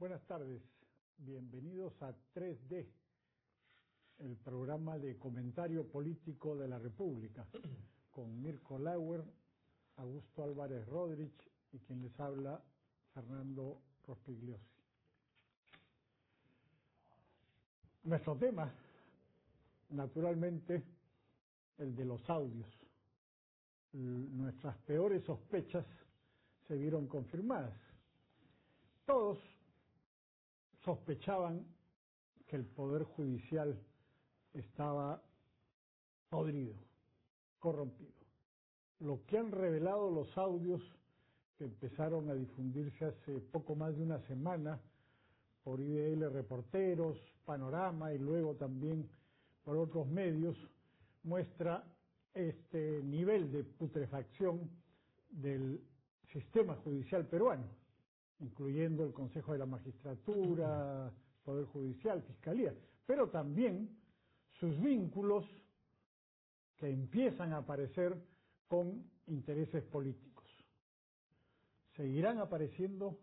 Buenas tardes, bienvenidos a 3D, el programa de comentario político de la República, con Mirko Lauer, Augusto Álvarez Rodríguez y quien les habla, Fernando Rospigliosi. Nuestro tema, naturalmente, el de los audios. Nuestras peores sospechas se vieron confirmadas. Todos sospechaban que el Poder Judicial estaba podrido, corrompido. Lo que han revelado los audios que empezaron a difundirse hace poco más de una semana por IDL Reporteros, Panorama y luego también por otros medios, muestra este nivel de putrefacción del sistema judicial peruano, incluyendo el Consejo de la Magistratura, Poder Judicial, Fiscalía, pero también sus vínculos que empiezan a aparecer con intereses políticos. ¿Seguirán apareciendo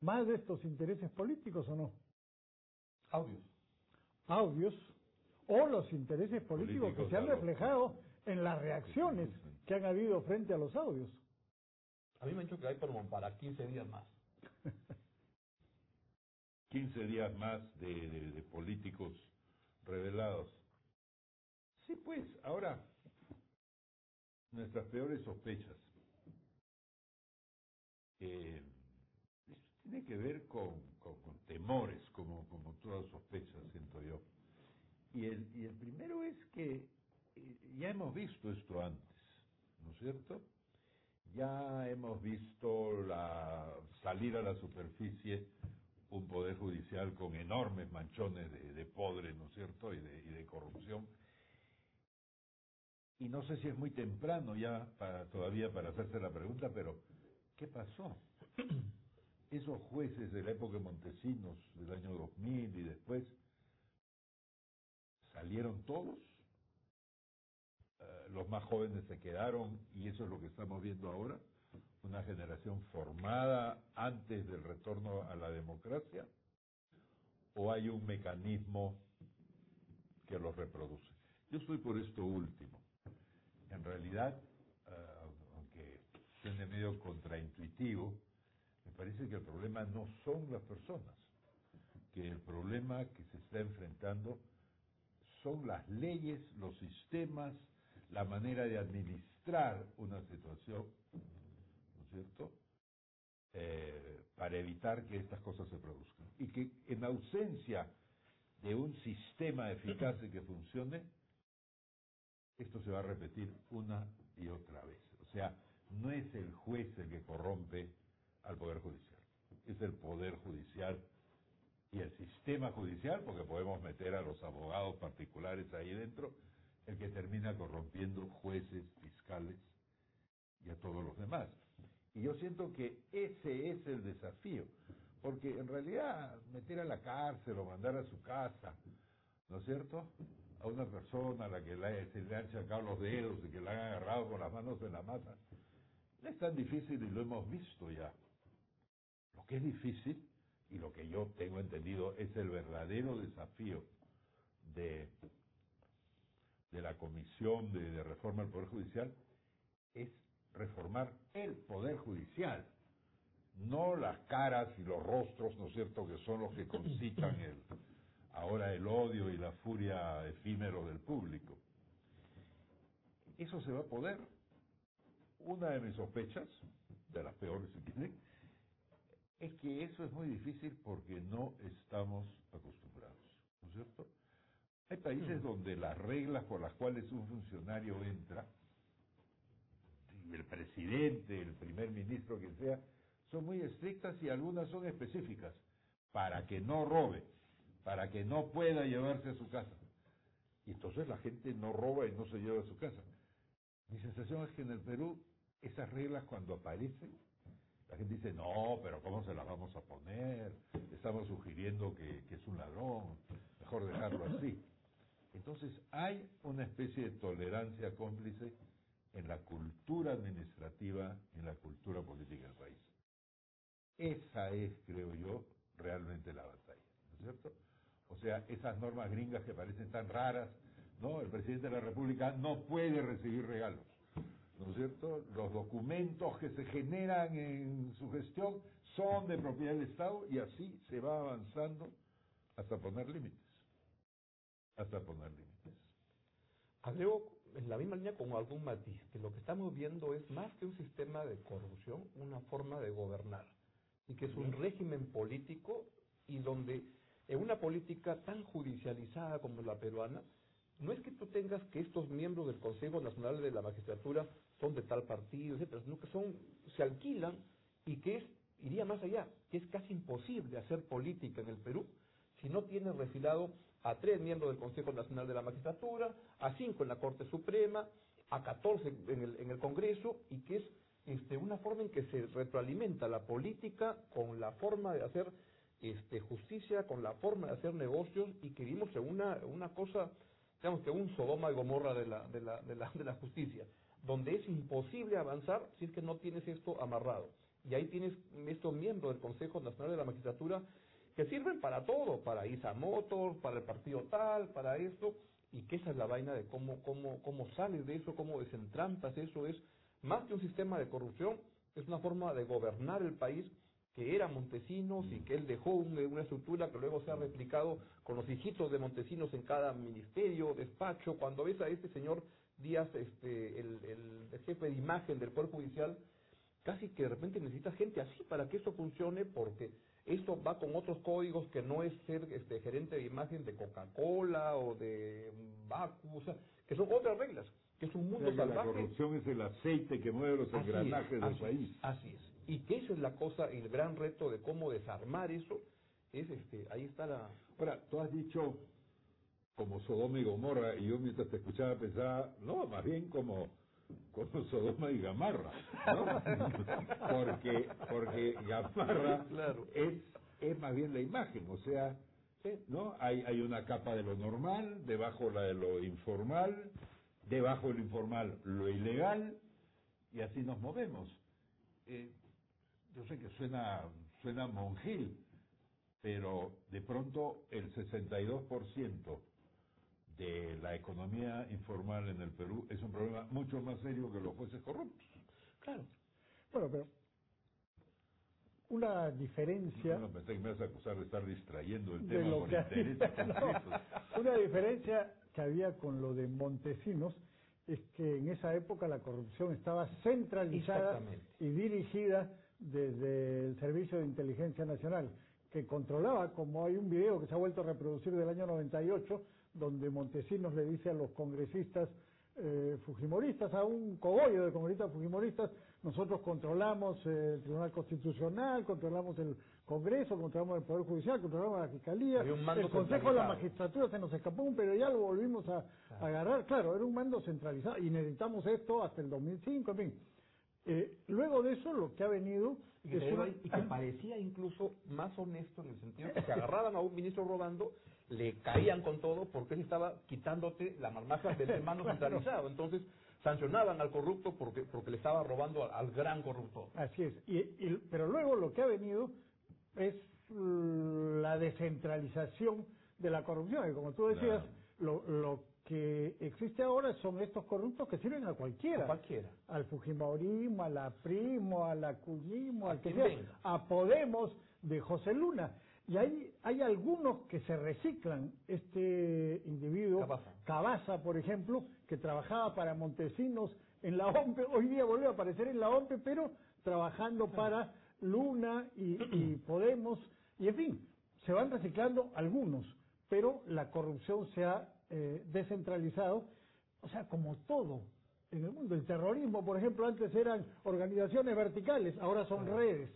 más de estos intereses políticos o no? Audios. Audios o los intereses políticos, que se han reflejado en las reacciones que han habido frente a los audios. A mí me han dicho que hay como para 15 días más. 15 días más de, de políticos revelados. Sí, pues, ahora, nuestras peores sospechas. Eh, tiene que ver con, con, temores, como, como todas sospechas, siento yo. Y el, y el primero es que eh, ya hemos visto esto antes, ¿no es cierto? Ya hemos visto la salir a la superficie un poder judicial con enormes manchones de, de podre, ¿no es cierto?, y de, y de corrupción y no sé si es muy temprano ya para, todavía para hacerse la pregunta, pero ¿qué pasó? Esos jueces de la época de Montesinos, del año 2000 y después, salieron todos, eh, los más jóvenes se quedaron y eso es lo que estamos viendo ahora, una generación formada antes del retorno a la democracia, o hay un mecanismo que los reproduce. Yo estoy por esto último en realidad, uh, aunque suene medio contraintuitivo, me parece que el problema no son las personas, que el problema que se está enfrentando son las leyes, los sistemas, la manera de administrar una situación, ¿no es cierto?, eh, para evitar que estas cosas se produzcan. Y que en ausencia de un sistema eficaz y que funcione, esto se va a repetir una y otra vez. O sea, no es el juez el que corrompe al Poder Judicial, es el Poder Judicial y el sistema judicial, porque podemos meter a los abogados particulares ahí dentro, el que termina corrompiendo jueces, fiscales y a todos los demás. Y yo siento que ese es el desafío, porque en realidad meter a la cárcel o mandar a su casa, ¿no es cierto? A una persona a la que se le han sacado los dedos y que la han agarrado con las manos en la masa, no es tan difícil y lo hemos visto ya. Lo que es difícil y lo que yo tengo entendido es el verdadero desafío de, de la Comisión de, de Reforma del Poder Judicial es reformar el Poder Judicial, no las caras y los rostros, ¿no es cierto?, que son los que concitan el, ahora el odio y la furia efímero del público. Eso se va a poder. Una de mis sospechas, de las peores si quieren, es que eso es muy difícil porque no estamos acostumbrados, ¿no es cierto? Hay países mm. donde las reglas por las cuales un funcionario entra, el presidente, el primer ministro, quien sea, son muy estrictas y algunas son específicas, para que no robe para que no pueda llevarse a su casa. Y entonces la gente no roba y no se lleva a su casa. Mi sensación es que en el Perú esas reglas cuando aparecen, la gente dice, no, pero ¿cómo se las vamos a poner? Estamos sugiriendo que, que es un ladrón, mejor dejarlo así. Entonces hay una especie de tolerancia cómplice en la cultura administrativa, en la cultura política del país. Esa es, creo yo, realmente la batalla, ¿no es cierto? O sea, esas normas gringas que parecen tan raras, ¿no? El presidente de la República no puede recibir regalos, ¿no es cierto? Los documentos que se generan en su gestión son de propiedad del Estado y así se va avanzando hasta poner límites, hasta poner límites. Agrego en la misma línea con algún matiz, que lo que estamos viendo es más que un sistema de corrupción, una forma de gobernar, y que es un régimen político y donde en una política tan judicializada como la peruana, no es que tú tengas que estos miembros del Consejo Nacional de la Magistratura son de tal partido, etcétera, sino que son, se alquilan y que es, iría más allá, que es casi imposible hacer política en el Perú si no tienes refilado a tres miembros del Consejo Nacional de la Magistratura, a cinco en la Corte Suprema, a catorce en el, en el Congreso, y que es este, una forma en que se retroalimenta la política con la forma de hacer este, justicia, con la forma de hacer negocios, y que vimos en una, una cosa, digamos que un Sodoma y Gomorra de la, de, la, de, la, de la justicia, donde es imposible avanzar si es que no tienes esto amarrado. Y ahí tienes estos miembros del Consejo Nacional de la Magistratura que sirven para todo, para ISA Motors, para el partido tal, para esto, y que esa es la vaina de cómo, cómo, cómo sales de eso, cómo desentrampas eso, es más que un sistema de corrupción, es una forma de gobernar el país que era Montesinos y que él dejó una estructura que luego se ha replicado con los hijitos de Montesinos en cada ministerio, despacho. Cuando ves a este señor Díaz, este, el, el jefe de imagen del Poder Judicial, casi que de repente necesita gente así para que eso funcione, porque esto va con otros códigos que no es ser este, gerente de imagen de Coca-Cola o de Baku, o sea, que son otras reglas, que es un mundo O sea, salvaje. La corrupción es el aceite que mueve los Así es, engranajes del así país. es, así es. Y que eso es la cosa, el gran reto de cómo desarmar eso, es este, ahí está la... Ahora, tú has dicho como Sodoma y Gomorra, y yo mientras te escuchaba pensaba, no, más bien como, como Sodoma y Gamarra, ¿no? porque, porque Gamarra Claro. es, es más bien la imagen, o sea, ¿no? Hay, hay una capa de lo normal, debajo la de lo informal, debajo de lo informal lo ilegal, y así nos movemos. Eh, yo sé que suena, suena monjil, pero de pronto el 62% de la economía informal en el Perú es un problema mucho más serio que los jueces corruptos. Claro. Bueno, pero una diferencia No pensé que me vas a acusar de estar distrayendo el de tema lo por no, una diferencia que había con lo de Montesinos es que en esa época la corrupción estaba centralizada y dirigida desde el Servicio de Inteligencia Nacional, que controlaba, como hay un video que se ha vuelto a reproducir del año 98, donde Montesinos le dice a los congresistas eh, fujimoristas, a un cogollo de congresistas fujimoristas, nosotros controlamos eh, el Tribunal Constitucional, controlamos el Congreso, controlamos el Poder Judicial, controlamos la Fiscalía, el Consejo de la. Magistratura se nos escapó un pero ya lo volvimos a, a agarrar, claro, era un mando centralizado y necesitamos esto hasta el 2005, en fin. Eh, luego de eso lo que ha venido Y que, es te- una- y que parecía incluso más honesto en el sentido que se agarraban a un ministro robando, le caían con todo porque él estaba quitándote la marmaja del hermano Claro. centralizado. Entonces sancionaban al corrupto porque, porque le estaba robando al, al gran corruptor. Así es. Y, y- pero luego lo que ha venido es la descentralización de la corrupción. Y como tú decías, lo, lo que existe ahora son estos corruptos que sirven a cualquiera. A cualquiera. Al Fujimorismo, a la Primo, al Acuyismo, A al que sea, a Podemos de José Luna. Y hay, hay algunos que se reciclan. Este individuo, Cabaza. Cabaza, por ejemplo, que trabajaba para Montesinos en la OMPE, hoy día volvió a aparecer en la OMPE, pero trabajando para Luna y, y Podemos, y en fin, se van reciclando algunos, pero la corrupción se ha eh, descentralizado, o sea, como todo en el mundo. El terrorismo, por ejemplo, antes eran organizaciones verticales, ahora son redes.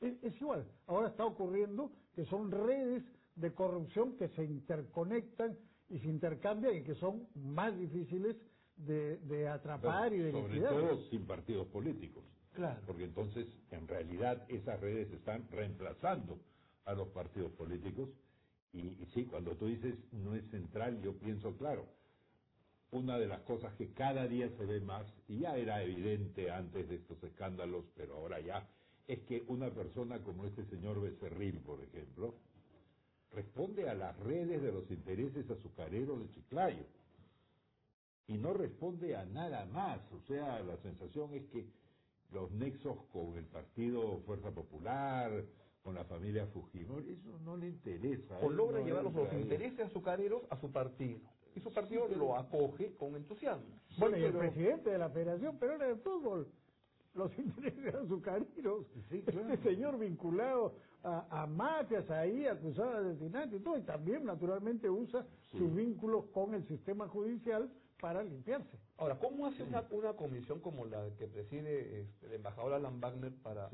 Es, es igual, ahora está ocurriendo que son redes de corrupción que se interconectan y se intercambian y que son más difíciles de, de atrapar y de Sobre liquidar. todo sin partidos políticos. Claro. Porque entonces, en realidad, esas redes están reemplazando a los partidos políticos. Y, y sí, cuando tú dices no es central, yo pienso, claro, una de las cosas que cada día se ve más, y ya era evidente antes de estos escándalos, pero ahora ya es que una persona como este señor Becerril, por ejemplo, responde a las redes de los intereses azucareros de Chiclayo y no responde a nada más. O sea, la sensación es que los nexos con el partido Fuerza Popular, con la familia Fujimori, eso no le interesa. O logra no llevar los, intereses azucareros a su partido. Y su partido lo acoge con entusiasmo. Bueno, y el pero- presidente de la Federación Peruana de Fútbol, los intereses azucareros, Sí, claro. este señor vinculado a, a mafias ahí, acusado de asesinato y todo, y también naturalmente usa Sí. sus vínculos con el sistema judicial para limpiarse. Ahora, ¿cómo hace una, una comisión como la que preside este, el embajador Alan Wagner para...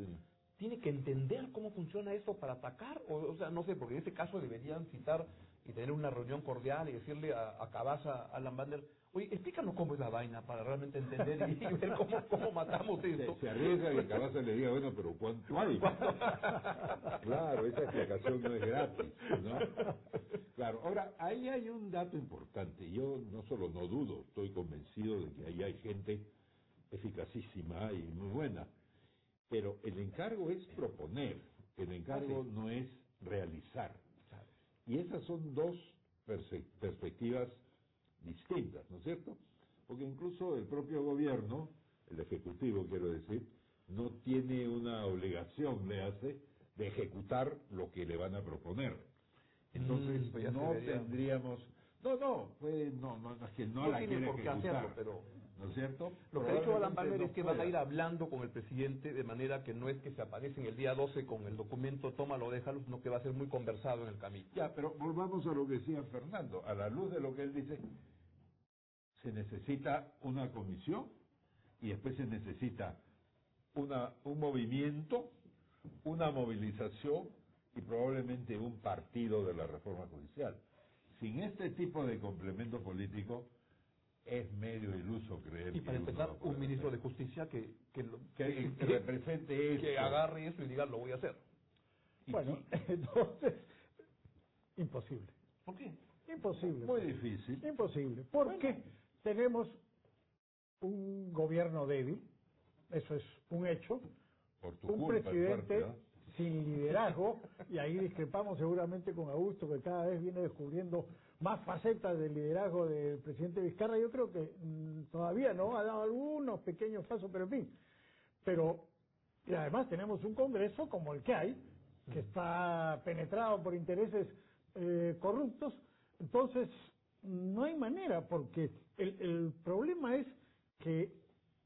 ¿Tiene que entender cómo funciona eso para atacar? O, o sea, no sé, porque en este caso deberían citar y tener una reunión cordial y decirle a, a Cabaza, a Alan Wagner, oye, explícanos cómo es la vaina para realmente entender y, y ver cómo, cómo matamos esto. Se, se arriesga que Cabaza le diga, bueno, pero ¿cuánto hay? claro, esa explicación no es gratis, ¿no? Claro, ahora, ahí hay un dato importante. Yo no solo no dudo, estoy convencido de que ahí hay gente eficacísima y muy buena. Pero el encargo es proponer, el encargo no es realizar. Y esas son dos perspectivas distintas, ¿no es cierto? Porque incluso el propio gobierno, el ejecutivo quiero decir, no tiene una obligación, le hace, de ejecutar lo que le van a proponer. Entonces Mm, pues no tendríamos, no, no, puede, no, no, es que no, No la tiene por qué hacerlo, pero- ¿no es cierto? Lo que ha dicho Alan no es que van a pueda. ir hablando con el presidente de manera que no es que se aparecen el día 12 con el documento tómalo, déjalo, sino que va a ser muy conversado en el camino. Ya, pero volvamos a lo que decía Fernando. A la luz de lo que él dice, se necesita una comisión y después se necesita una, un movimiento, una movilización y probablemente un partido de la reforma judicial. Sin este tipo de complemento político es medio iluso creer Y para que empezar, un ministro de justicia que, que, lo- que, que represente eso. que agarre eso y diga lo voy a hacer. Y- Bueno, y- entonces, imposible. ¿Por qué? Imposible. muy difícil. Imposible. Porque tenemos un gobierno débil, eso es un hecho, Por tu un culpa, en presidente parte, ¿no? Sin liderazgo, y ahí discrepamos seguramente con Augusto, que cada vez viene descubriendo más facetas del liderazgo del presidente Vizcarra. Yo creo que mm, todavía no ha dado algunos pequeños pasos, pero en fin. Pero, y además tenemos un Congreso como el que hay, que está penetrado por intereses eh, corruptos. Entonces, no hay manera, porque el, el problema es que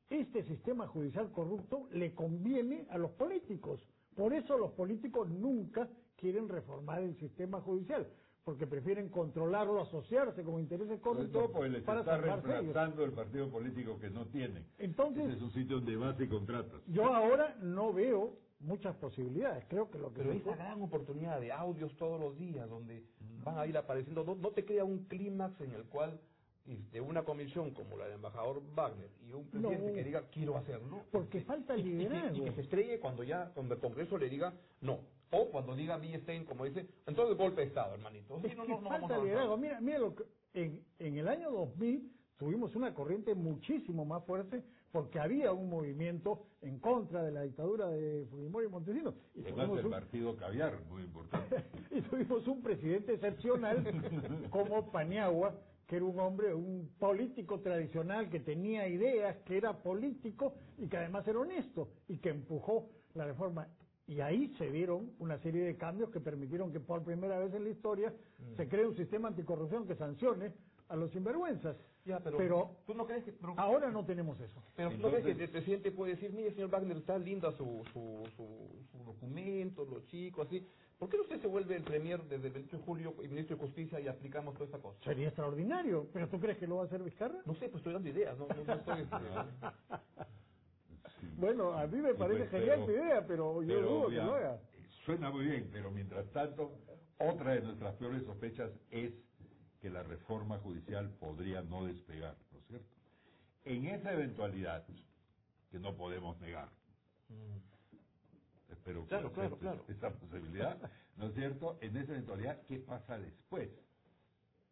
este sistema judicial corrupto le conviene a los políticos. Por eso los políticos nunca quieren reformar el sistema judicial, porque prefieren controlarlo, asociarse con intereses corruptos porque les para está reemplazando el partido político que no tienen. Entonces- Ese es un sitio donde vas y contratas. Yo ahora no veo muchas posibilidades. Creo que lo que Pero esa gran oportunidad de audios todos los días, donde van a ir apareciendo, no, no te crea un clímax en el cual de una comisión como la del embajador Wagner y un presidente No. que diga quiero hacerlo. Porque falta y, y que- liderazgo. y que se estrelle cuando ya cuando el Congreso le diga no. O cuando diga Stein, como dice, entonces golpe de Estado, hermanito. Es no, que no, no vamos falta liderazgo. Mira, mira lo que en, en el año 2000 tuvimos una corriente muchísimo más fuerte porque había un movimiento en contra de la dictadura de Fujimori y Montesinos. Y Además, tuvimos el un- partido caviar, muy importante. y tuvimos un presidente excepcional como Paniagua, que era un hombre, un político tradicional que tenía ideas, que era político y que además era honesto y que empujó la reforma. Y ahí se dieron una serie de cambios que permitieron que por primera vez en la historia se cree un sistema anticorrupción que sancione a los sinvergüenzas. Ya, pero, tú no crees que pero, ahora no tenemos eso. pero tú no crees Entonces- que el presidente puede decir, mire señor Wagner, está linda su, su, su, su documento, lo chico, así. ¿Por qué usted se vuelve el premier desde el 28 de julio y ministro de Justicia y aplicamos toda esta cosa? Sería extraordinario, pero ¿tú crees que lo va a hacer Vizcarra? No sé, pues estoy dando ideas, no, no, no estoy... este, Bueno, a mí me parece pues, genial tu idea, pero yo pero dudo que lo haga. Suena muy bien, pero mientras tanto, otra de nuestras peores sospechas es que la reforma judicial podría no despegar, ¿no es cierto? En esa eventualidad, que no podemos negar, espero que Claro, esa posibilidad, ¿no es cierto? En esa eventualidad, ¿qué pasa después?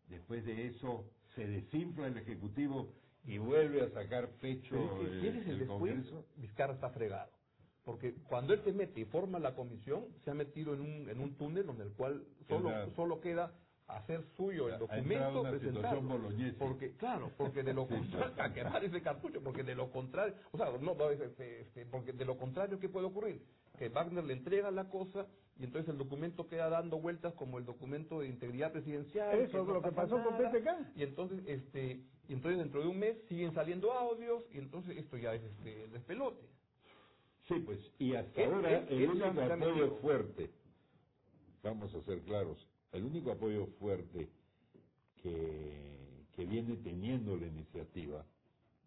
Después de eso, se desinfla el Ejecutivo y vuelve a sacar pecho Pero es que, eh, ¿quién es el el después? Congreso. Vizcarra está fregado. Porque cuando él se mete y forma la comisión, se ha metido en un, en un túnel donde el cual solo, solo queda hacer suyo el documento, boloñesa. Porque, claro, porque de lo contrario, a quemar ese cartucho, porque de lo contrario, o sea, no, no, este, este, porque de lo contrario, ¿qué puede ocurrir? Que Wagner le entrega la cosa y entonces el documento queda dando vueltas como el documento de integridad presidencial. Eso es lo que pasó con nada, PPK. Y entonces, este, y entonces dentro de un mes siguen saliendo audios y entonces esto ya es este, el despelote. Sí, pues, y hasta Es- ahora es- el único apoyo fuerte, vamos a ser claros, el único apoyo fuerte que, viene teniendo la iniciativa,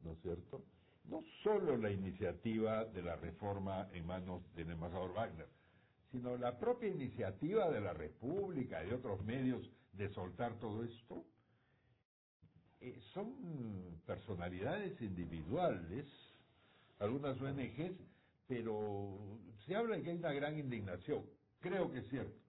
¿no es cierto? No solo la iniciativa de la reforma en manos del embajador Wagner, sino la propia iniciativa de la República y de otros medios de soltar todo esto, eh, son personalidades individuales, algunas ONGs, pero se habla de que hay una gran indignación. Creo que es cierto,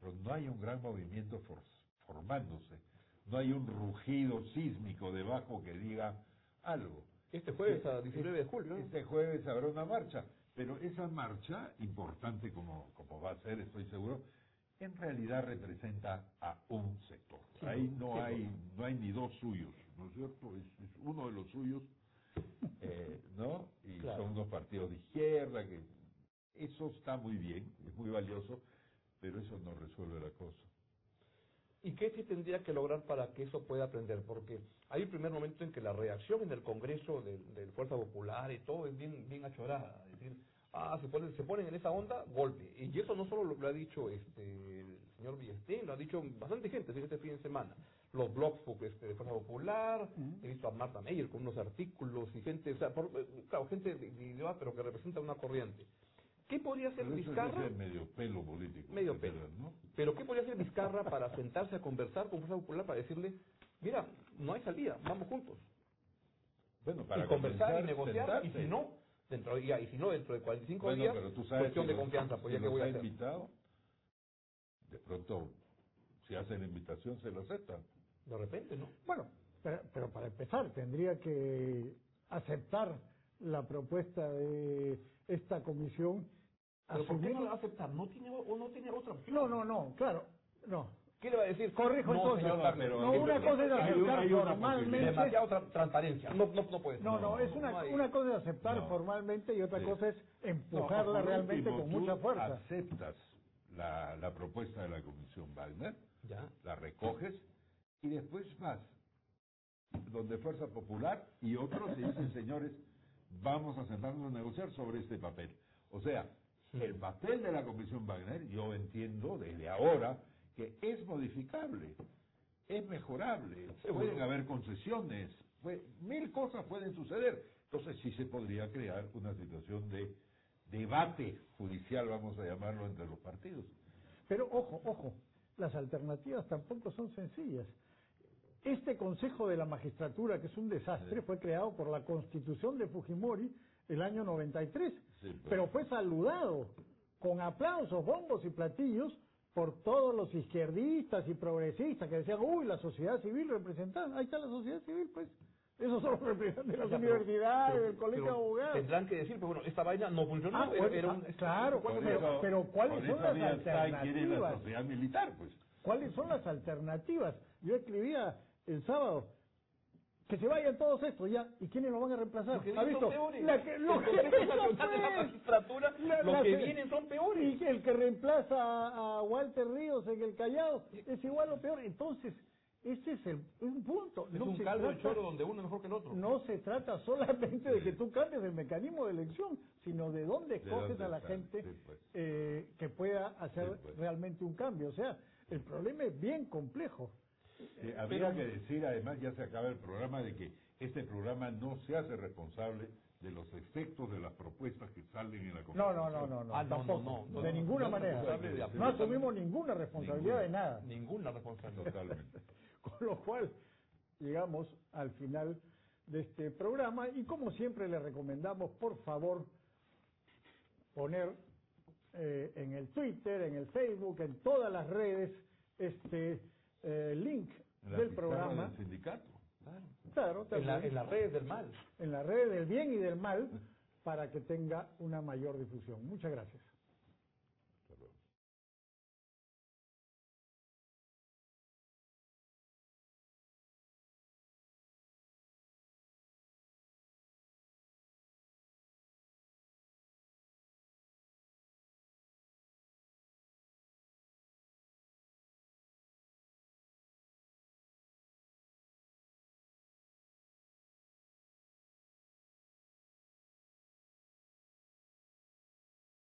pero no hay un gran movimiento for- formándose, no hay un rugido sísmico debajo que diga algo. Este jueves a 19 de julio. ¿no? Este jueves habrá una marcha, pero esa marcha, importante como, como va a ser, estoy seguro, en realidad representa a un sector. Sí, Ahí no sí, hay no hay ni dos suyos, ¿no es cierto? Es, es uno de los suyos, eh, ¿no? Y Claro. son unos partidos de izquierda que eso está muy bien, es muy valioso, pero eso no resuelve la cosa. ¿Y qué se tendría que lograr para que eso pueda aprender? Porque hay un primer momento en que la reacción en el Congreso del de Fuerza Popular y todo es bien, bien achorada. Es decir, ah, se ponen, se ponen en esa onda, golpe. Y eso no solo lo, lo ha dicho este el señor Villestein, lo ha dicho bastante gente este fin de semana. Los blogs este, de Fuerza Popular, he visto a Marta Meyer con unos artículos y gente, o sea, por- claro, gente de, de idioma, pero que representa una corriente. ¿Qué podría hacer Pero eso Vizcarra? medio pelo político. medio. ¿no? Pero ¿qué podría hacer Vizcarra para sentarse a conversar con Fuerza Popular para decirle, mira, no hay salida, vamos juntos? Bueno, para y conversar y negociar, y si no, dentro de, ya, y si no, dentro de 45 Bueno, días, pero tú sabes cuestión que de los- confianza, pues ya que voy a ha hacer. invitado, de pronto, si hace la invitación, se lo aceptan. De repente, ¿no? Bueno, pero, pero para empezar tendría que aceptar la propuesta de esta comisión. Pero ¿por qué no la va a aceptar? ¿No tiene, o no tiene otra opción? No, no, no, claro, no. ¿Qué le va a decir? Corrijo no, entonces. señor No, una cosa es Hay una- aceptar hay una formalmente. demasiada tra- transparencia. No, no, no puede ser. No, no, No, es una, no hay- una cosa es aceptar No. formalmente y otra Sí. cosa es empujarla realmente último, con tú mucha fuerza. aceptas la, la propuesta de la Comisión Wagner, Ya. la recoges y después vas donde Fuerza Popular y otros y dicen, señores, vamos a sentarnos a negociar sobre este papel. O sea, el papel de la Comisión Wagner, yo entiendo desde ahora que es modificable, es mejorable, pueden haber concesiones, mil cosas pueden suceder. Entonces sí se podría crear una situación de debate judicial, vamos a llamarlo, entre los partidos. Pero ojo, ojo, las alternativas tampoco son sencillas. Este Consejo de la Magistratura, que es un desastre, Sí. fue creado por la Constitución de Fujimori el año 93, Sí, pues. pero fue saludado con aplausos, bombos y platillos por todos los izquierdistas y progresistas que decían, uy, la sociedad civil representada, ahí está la sociedad civil, pues. Esos son los representantes de las Ya, universidades, pero- del colegio de abogados. Tendrán que decir, pues bueno, esta vaina no funcionó. Ah, era un- claro, pero- eso- pero ¿cuáles son las la alternativas? sociedad militar, pues. ¿Cuáles son las alternativas? Yo escribía el sábado que se vayan todos estos ya. ¿Y quiénes lo van a reemplazar? Los que ¿Ha visto? son peores. La que. Magistratura, La- los la que vienen son peores. Y el que reemplaza a, a Walter Ríos en el Callao es igual o peor. Entonces, ese es el un punto. Es No un se caldo de trata- choro donde uno es mejor que el otro. no se trata solamente de que tú cambies el mecanismo de elección, sino de dónde De coges dónde a la está, gente sí, pues. eh, que pueda hacer Sí, pues. realmente un cambio. O sea, el problema es bien complejo. Eh, habría que decir, además, ya se acaba el programa, de que este programa no se hace responsable de los efectos de las propuestas que salen en la No, Constitución. no, no, no, no, Ah, no, tampoco, no, no, de no, ninguna no, manera. de No asumimos ninguna responsabilidad ninguna. de nada. Ninguna responsabilidad. Totalmente. Con lo cual, llegamos al final de este programa y como siempre le recomendamos, por favor, poner eh, en el Twitter, en el Facebook, en todas las redes, este eh, link La del programa. del sindicato. Claro. Claro, En, la- en las redes del mal. en las redes del bien y del mal, para que tenga una mayor difusión. Muchas gracias.